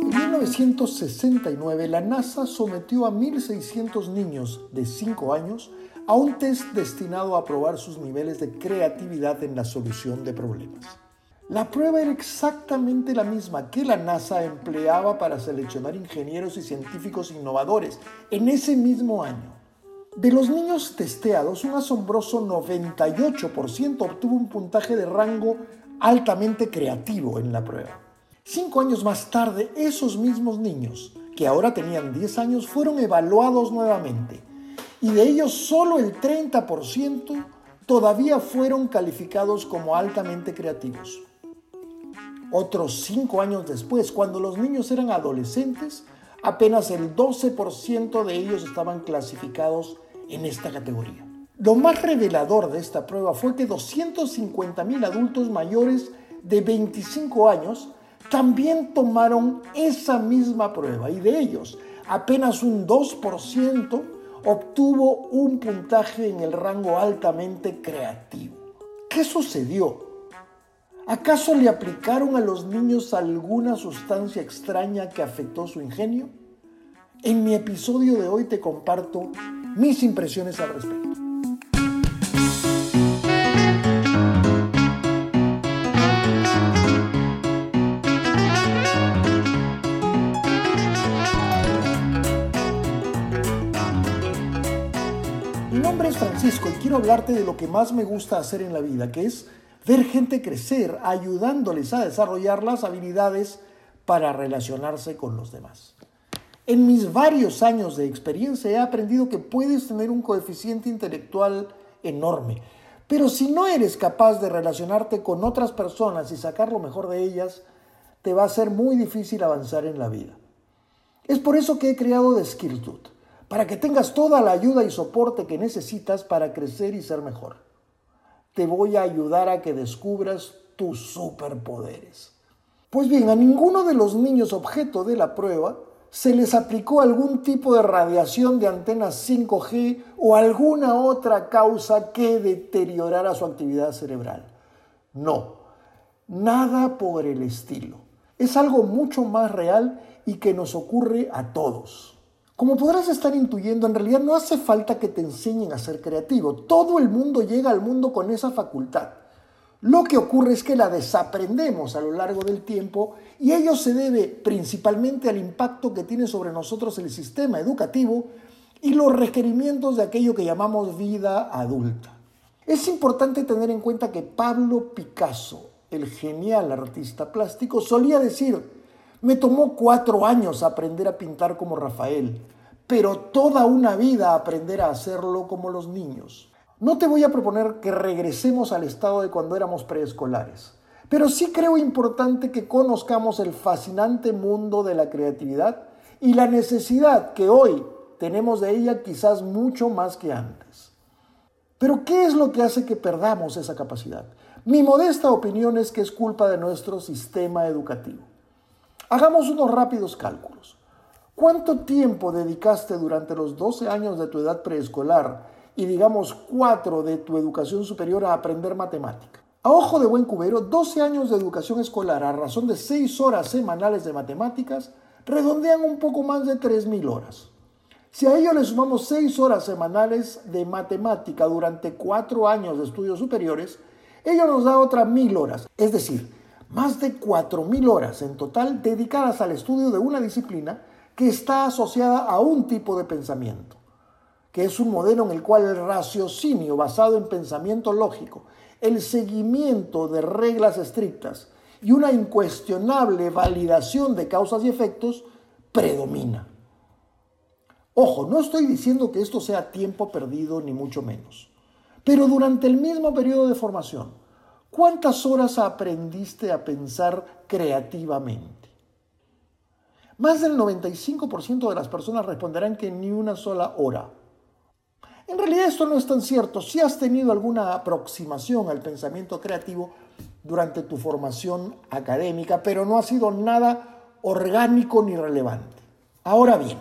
En 1969, la NASA sometió a 1.600 niños de 5 años a un test destinado a probar sus niveles de creatividad en la solución de problemas. La prueba era exactamente la misma que la NASA empleaba para seleccionar ingenieros y científicos innovadores en ese mismo año. De los niños testeados, un asombroso 98% obtuvo un puntaje de rango altamente creativo en la prueba. Cinco años más tarde, esos mismos niños, que ahora tenían 10 años, fueron evaluados nuevamente y de ellos solo el 30% todavía fueron calificados como altamente creativos. Otros cinco años después, cuando los niños eran adolescentes, apenas el 12% de ellos estaban clasificados en esta categoría. Lo más revelador de esta prueba fue que 250.000 adultos mayores de 25 años también tomaron esa misma prueba y de ellos apenas un 2% obtuvo un puntaje en el rango altamente creativo. ¿Qué sucedió? ¿Acaso le aplicaron a los niños alguna sustancia extraña que afectó su ingenio? En mi episodio de hoy te comparto mis impresiones al respecto. Mi nombre es Francisco y quiero hablarte de lo que más me gusta hacer en la vida, que es ver gente crecer, ayudándoles a desarrollar las habilidades para relacionarse con los demás. En mis varios años de experiencia he aprendido que puedes tener un coeficiente intelectual enorme, pero si no eres capaz de relacionarte con otras personas y sacar lo mejor de ellas, te va a ser muy difícil avanzar en la vida. Es por eso que he creado Skilltooth, para que tengas toda la ayuda y soporte que necesitas para crecer y ser mejor te voy a ayudar a que descubras tus superpoderes. Pues bien, a ninguno de los niños objeto de la prueba se les aplicó algún tipo de radiación de antenas 5G o alguna otra causa que deteriorara su actividad cerebral. No, nada por el estilo. Es algo mucho más real y que nos ocurre a todos. Como podrás estar intuyendo, en realidad no hace falta que te enseñen a ser creativo. Todo el mundo llega al mundo con esa facultad. Lo que ocurre es que la desaprendemos a lo largo del tiempo y ello se debe principalmente al impacto que tiene sobre nosotros el sistema educativo y los requerimientos de aquello que llamamos vida adulta. Es importante tener en cuenta que Pablo Picasso, el genial artista plástico, solía decir, me tomó cuatro años aprender a pintar como Rafael, pero toda una vida aprender a hacerlo como los niños. No te voy a proponer que regresemos al estado de cuando éramos preescolares, pero sí creo importante que conozcamos el fascinante mundo de la creatividad y la necesidad que hoy tenemos de ella quizás mucho más que antes. Pero ¿qué es lo que hace que perdamos esa capacidad? Mi modesta opinión es que es culpa de nuestro sistema educativo. Hagamos unos rápidos cálculos. ¿Cuánto tiempo dedicaste durante los 12 años de tu edad preescolar y digamos 4 de tu educación superior a aprender matemática? A ojo de buen cubero, 12 años de educación escolar a razón de 6 horas semanales de matemáticas redondean un poco más de 3.000 horas. Si a ello le sumamos 6 horas semanales de matemática durante 4 años de estudios superiores, ello nos da otras 1.000 horas. Es decir, más de 4.000 horas en total dedicadas al estudio de una disciplina que está asociada a un tipo de pensamiento, que es un modelo en el cual el raciocinio basado en pensamiento lógico, el seguimiento de reglas estrictas y una incuestionable validación de causas y efectos predomina. Ojo, no estoy diciendo que esto sea tiempo perdido ni mucho menos, pero durante el mismo periodo de formación, ¿Cuántas horas aprendiste a pensar creativamente? Más del 95% de las personas responderán que ni una sola hora. En realidad esto no es tan cierto. Si has tenido alguna aproximación al pensamiento creativo durante tu formación académica, pero no ha sido nada orgánico ni relevante. Ahora bien,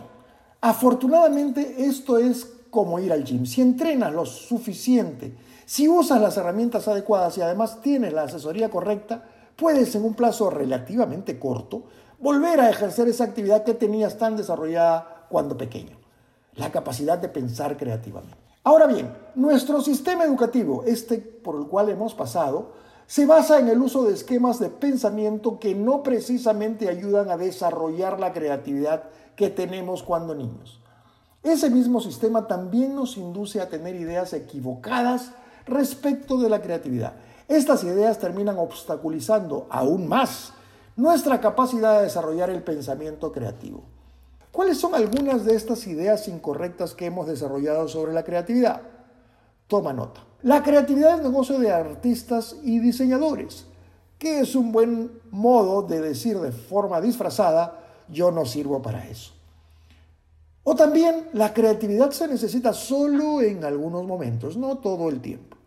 afortunadamente esto es como ir al gym. Si entrenas lo suficiente Si usas las herramientas adecuadas y además tienes la asesoría correcta, puedes en un plazo relativamente corto volver a ejercer esa actividad que tenías tan desarrollada cuando pequeño, la capacidad de pensar creativamente. Ahora bien, nuestro sistema educativo, este por el cual hemos pasado, se basa en el uso de esquemas de pensamiento que no precisamente ayudan a desarrollar la creatividad que tenemos cuando niños. Ese mismo sistema también nos induce a tener ideas equivocadas respecto de la creatividad. Estas ideas terminan obstaculizando aún más nuestra capacidad de desarrollar el pensamiento creativo. ¿Cuáles son algunas de estas ideas incorrectas que hemos desarrollado sobre la creatividad? Toma nota. La creatividad es negocio de artistas y diseñadores, que es un buen modo de decir de forma disfrazada, yo no sirvo para eso. O también la creatividad se necesita solo en algunos momentos, no todo el tiempo.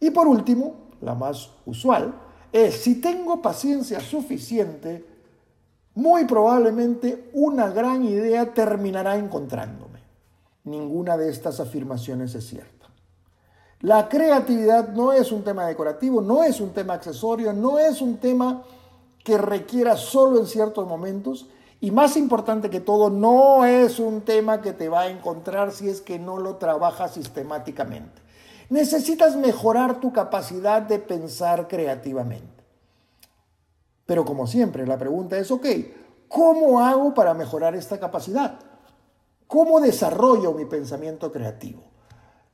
Y por último, la más usual, es si tengo paciencia suficiente, muy probablemente una gran idea terminará encontrándome. Ninguna de estas afirmaciones es cierta. La creatividad no es un tema decorativo, no es un tema accesorio, no es un tema que requiera solo en ciertos momentos y más importante que todo, no es un tema que te va a encontrar si es que no lo trabajas sistemáticamente. Necesitas mejorar tu capacidad de pensar creativamente. Pero como siempre, la pregunta es, ok, ¿cómo hago para mejorar esta capacidad? ¿Cómo desarrollo mi pensamiento creativo?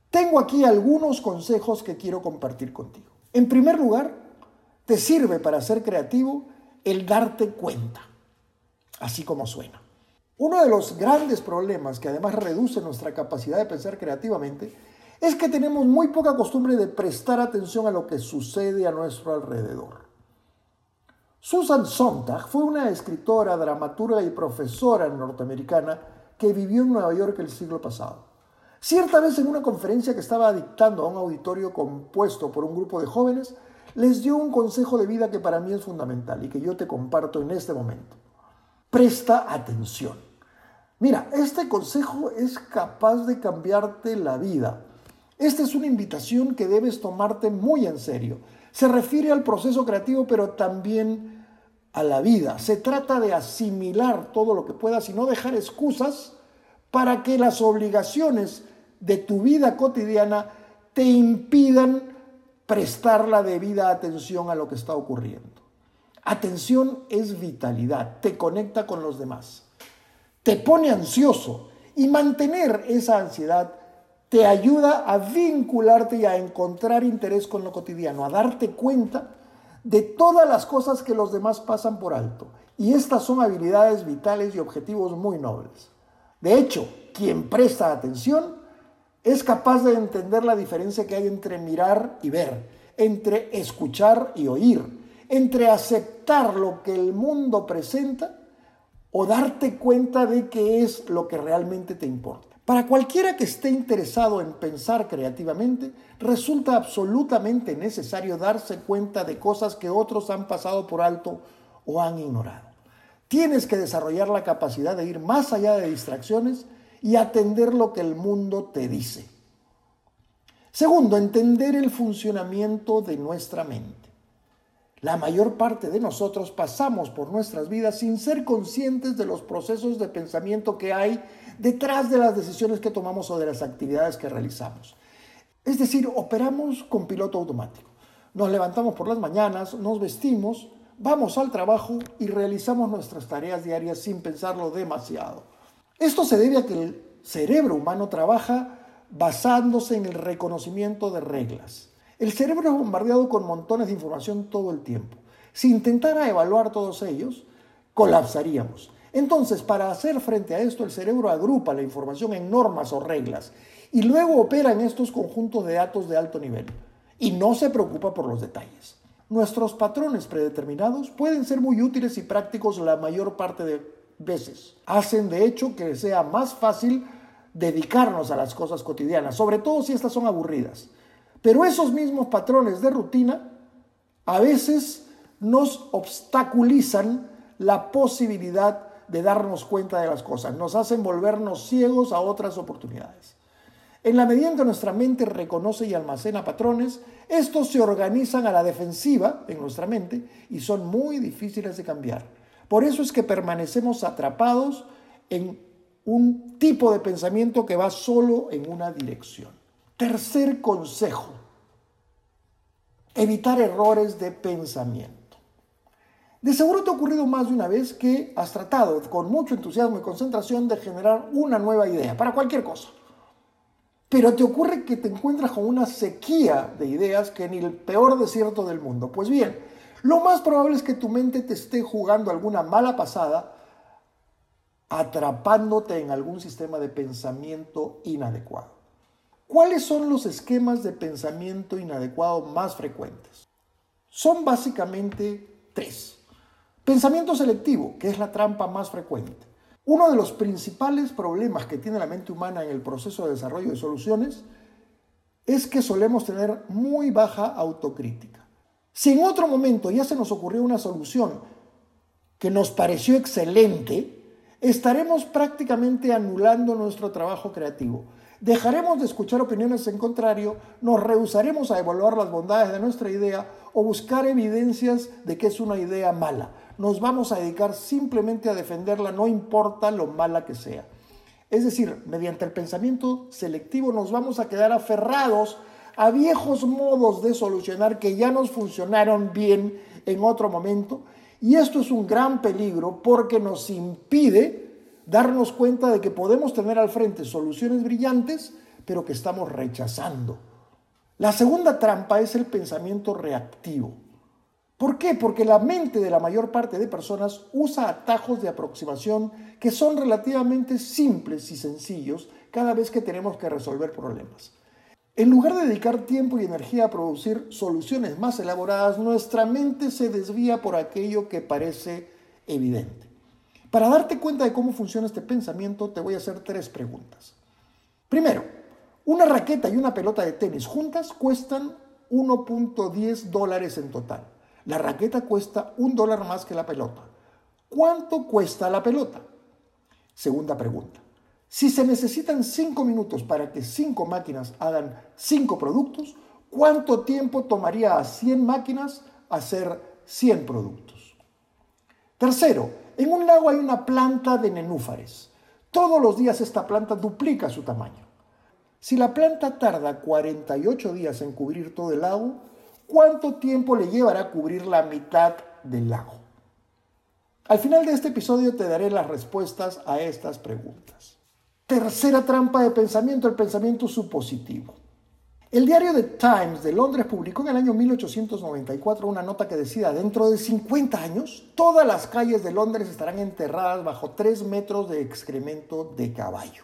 Tengo aquí algunos consejos que quiero compartir contigo. En primer lugar, te sirve para ser creativo el darte cuenta, así como suena. Uno de los grandes problemas que además reduce nuestra capacidad de pensar creativamente es que tenemos muy poca costumbre de prestar atención a lo que sucede a nuestro alrededor. Susan Sontag fue una escritora, dramaturga y profesora norteamericana que vivió en Nueva York el siglo pasado. Cierta vez en una conferencia que estaba dictando a un auditorio compuesto por un grupo de jóvenes, les dio un consejo de vida que para mí es fundamental y que yo te comparto en este momento. Presta atención. Mira, este consejo es capaz de cambiarte la vida esta es una invitación que debes tomarte muy en serio. Se refiere al proceso creativo, pero también a la vida. Se trata de asimilar todo lo que puedas y no dejar excusas para que las obligaciones de tu vida cotidiana te impidan prestar la debida atención a lo que está ocurriendo. Atención es vitalidad, te conecta con los demás, te pone ansioso y mantener esa ansiedad te ayuda a vincularte y a encontrar interés con lo cotidiano, a darte cuenta de todas las cosas que los demás pasan por alto. Y estas son habilidades vitales y objetivos muy nobles. De hecho, quien presta atención es capaz de entender la diferencia que hay entre mirar y ver, entre escuchar y oír, entre aceptar lo que el mundo presenta o darte cuenta de qué es lo que realmente te importa. Para cualquiera que esté interesado en pensar creativamente, resulta absolutamente necesario darse cuenta de cosas que otros han pasado por alto o han ignorado. Tienes que desarrollar la capacidad de ir más allá de distracciones y atender lo que el mundo te dice. Segundo, entender el funcionamiento de nuestra mente. La mayor parte de nosotros pasamos por nuestras vidas sin ser conscientes de los procesos de pensamiento que hay detrás de las decisiones que tomamos o de las actividades que realizamos. Es decir, operamos con piloto automático. Nos levantamos por las mañanas, nos vestimos, vamos al trabajo y realizamos nuestras tareas diarias sin pensarlo demasiado. Esto se debe a que el cerebro humano trabaja basándose en el reconocimiento de reglas. El cerebro es bombardeado con montones de información todo el tiempo. Si intentara evaluar todos ellos, colapsaríamos. Entonces, para hacer frente a esto, el cerebro agrupa la información en normas o reglas y luego opera en estos conjuntos de datos de alto nivel y no se preocupa por los detalles. Nuestros patrones predeterminados pueden ser muy útiles y prácticos la mayor parte de veces. Hacen de hecho que sea más fácil dedicarnos a las cosas cotidianas, sobre todo si estas son aburridas. Pero esos mismos patrones de rutina a veces nos obstaculizan la posibilidad de darnos cuenta de las cosas, nos hacen volvernos ciegos a otras oportunidades. En la medida en que nuestra mente reconoce y almacena patrones, estos se organizan a la defensiva en nuestra mente y son muy difíciles de cambiar. Por eso es que permanecemos atrapados en un tipo de pensamiento que va solo en una dirección. Tercer consejo, evitar errores de pensamiento. De seguro te ha ocurrido más de una vez que has tratado con mucho entusiasmo y concentración de generar una nueva idea para cualquier cosa. Pero te ocurre que te encuentras con una sequía de ideas que ni el peor desierto del mundo. Pues bien, lo más probable es que tu mente te esté jugando alguna mala pasada, atrapándote en algún sistema de pensamiento inadecuado. ¿Cuáles son los esquemas de pensamiento inadecuado más frecuentes? Son básicamente tres. Pensamiento selectivo, que es la trampa más frecuente. Uno de los principales problemas que tiene la mente humana en el proceso de desarrollo de soluciones es que solemos tener muy baja autocrítica. Si en otro momento ya se nos ocurrió una solución que nos pareció excelente, estaremos prácticamente anulando nuestro trabajo creativo. Dejaremos de escuchar opiniones en contrario, nos rehusaremos a evaluar las bondades de nuestra idea o buscar evidencias de que es una idea mala. Nos vamos a dedicar simplemente a defenderla, no importa lo mala que sea. Es decir, mediante el pensamiento selectivo nos vamos a quedar aferrados a viejos modos de solucionar que ya nos funcionaron bien en otro momento. Y esto es un gran peligro porque nos impide darnos cuenta de que podemos tener al frente soluciones brillantes, pero que estamos rechazando. La segunda trampa es el pensamiento reactivo. ¿Por qué? Porque la mente de la mayor parte de personas usa atajos de aproximación que son relativamente simples y sencillos cada vez que tenemos que resolver problemas. En lugar de dedicar tiempo y energía a producir soluciones más elaboradas, nuestra mente se desvía por aquello que parece evidente. Para darte cuenta de cómo funciona este pensamiento, te voy a hacer tres preguntas. Primero, una raqueta y una pelota de tenis juntas cuestan 1.10 dólares en total. La raqueta cuesta un dólar más que la pelota. ¿Cuánto cuesta la pelota? Segunda pregunta. Si se necesitan 5 minutos para que 5 máquinas hagan 5 productos, ¿cuánto tiempo tomaría a 100 máquinas hacer 100 productos? Tercero, en un lago hay una planta de nenúfares. Todos los días esta planta duplica su tamaño. Si la planta tarda 48 días en cubrir todo el lago, ¿cuánto tiempo le llevará cubrir la mitad del lago? Al final de este episodio te daré las respuestas a estas preguntas. Tercera trampa de pensamiento, el pensamiento supositivo. El diario The Times de Londres publicó en el año 1894 una nota que decía, dentro de 50 años, todas las calles de Londres estarán enterradas bajo 3 metros de excremento de caballo.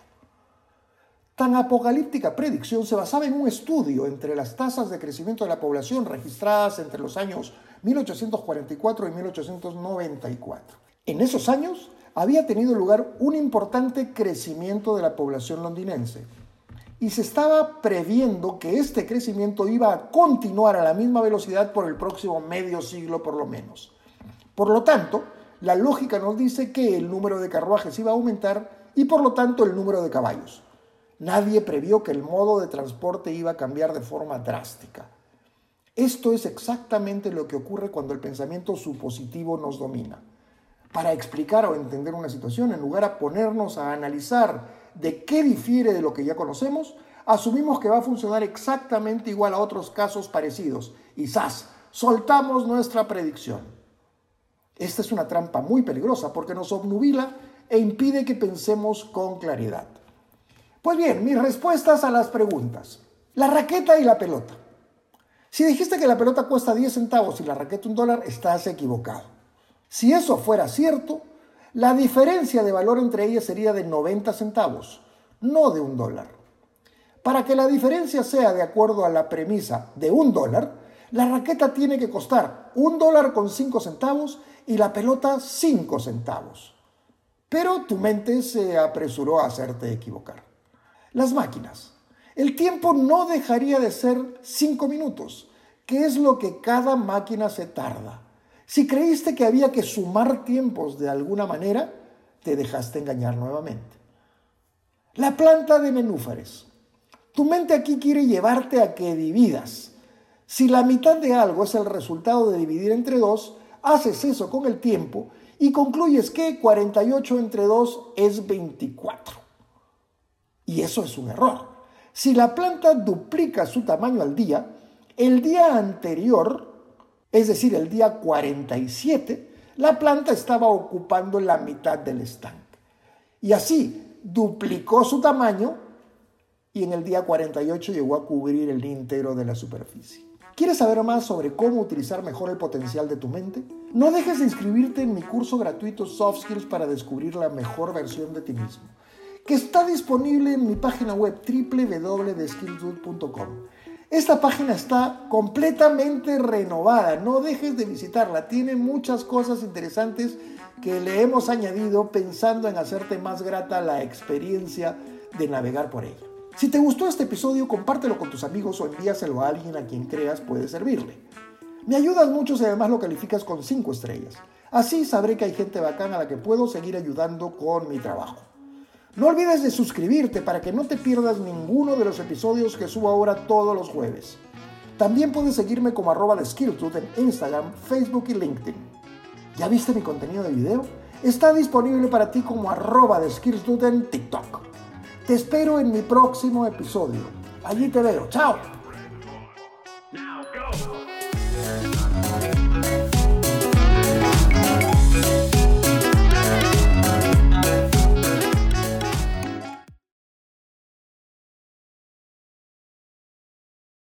Tan apocalíptica predicción se basaba en un estudio entre las tasas de crecimiento de la población registradas entre los años 1844 y 1894. En esos años, había tenido lugar un importante crecimiento de la población londinense y se estaba previendo que este crecimiento iba a continuar a la misma velocidad por el próximo medio siglo por lo menos. Por lo tanto, la lógica nos dice que el número de carruajes iba a aumentar y por lo tanto el número de caballos. Nadie previó que el modo de transporte iba a cambiar de forma drástica. Esto es exactamente lo que ocurre cuando el pensamiento supositivo nos domina para explicar o entender una situación, en lugar a ponernos a analizar de qué difiere de lo que ya conocemos, asumimos que va a funcionar exactamente igual a otros casos parecidos y ¡zas! soltamos nuestra predicción. Esta es una trampa muy peligrosa porque nos obnubila e impide que pensemos con claridad. Pues bien, mis respuestas a las preguntas. La raqueta y la pelota. Si dijiste que la pelota cuesta 10 centavos y la raqueta un dólar, estás equivocado. Si eso fuera cierto, la diferencia de valor entre ellas sería de 90 centavos, no de un dólar. Para que la diferencia sea de acuerdo a la premisa de un dólar, la raqueta tiene que costar un dólar con 5 centavos y la pelota 5 centavos. Pero tu mente se apresuró a hacerte equivocar. Las máquinas. El tiempo no dejaría de ser 5 minutos, que es lo que cada máquina se tarda. Si creíste que había que sumar tiempos de alguna manera, te dejaste engañar nuevamente. La planta de nenúfares. Tu mente aquí quiere llevarte a que dividas. Si la mitad de algo es el resultado de dividir entre dos, haces eso con el tiempo y concluyes que 48 entre 2 es 24. Y eso es un error. Si la planta duplica su tamaño al día, el día anterior, es decir, el día 47, la planta estaba ocupando la mitad del estanque. Y así duplicó su tamaño y en el día 48 llegó a cubrir el íntegro de la superficie. ¿Quieres saber más sobre cómo utilizar mejor el potencial de tu mente? No dejes de inscribirte en mi curso gratuito Soft Skills para descubrir la mejor versión de ti mismo, que está disponible en mi página web www.skillsdude.com. Esta página está completamente renovada, no dejes de visitarla, tiene muchas cosas interesantes que le hemos añadido pensando en hacerte más grata la experiencia de navegar por ella. Si te gustó este episodio, compártelo con tus amigos o envíaselo a alguien a quien creas puede servirle. Me ayudas mucho si además lo calificas con 5 estrellas. Así sabré que hay gente bacana a la que puedo seguir ayudando con mi trabajo. No olvides de suscribirte para que no te pierdas ninguno de los episodios que subo ahora todos los jueves. También puedes seguirme como arroba de en Instagram, Facebook y LinkedIn. ¿Ya viste mi contenido de video? Está disponible para ti como arroba de en TikTok. Te espero en mi próximo episodio. Allí te veo. Chao.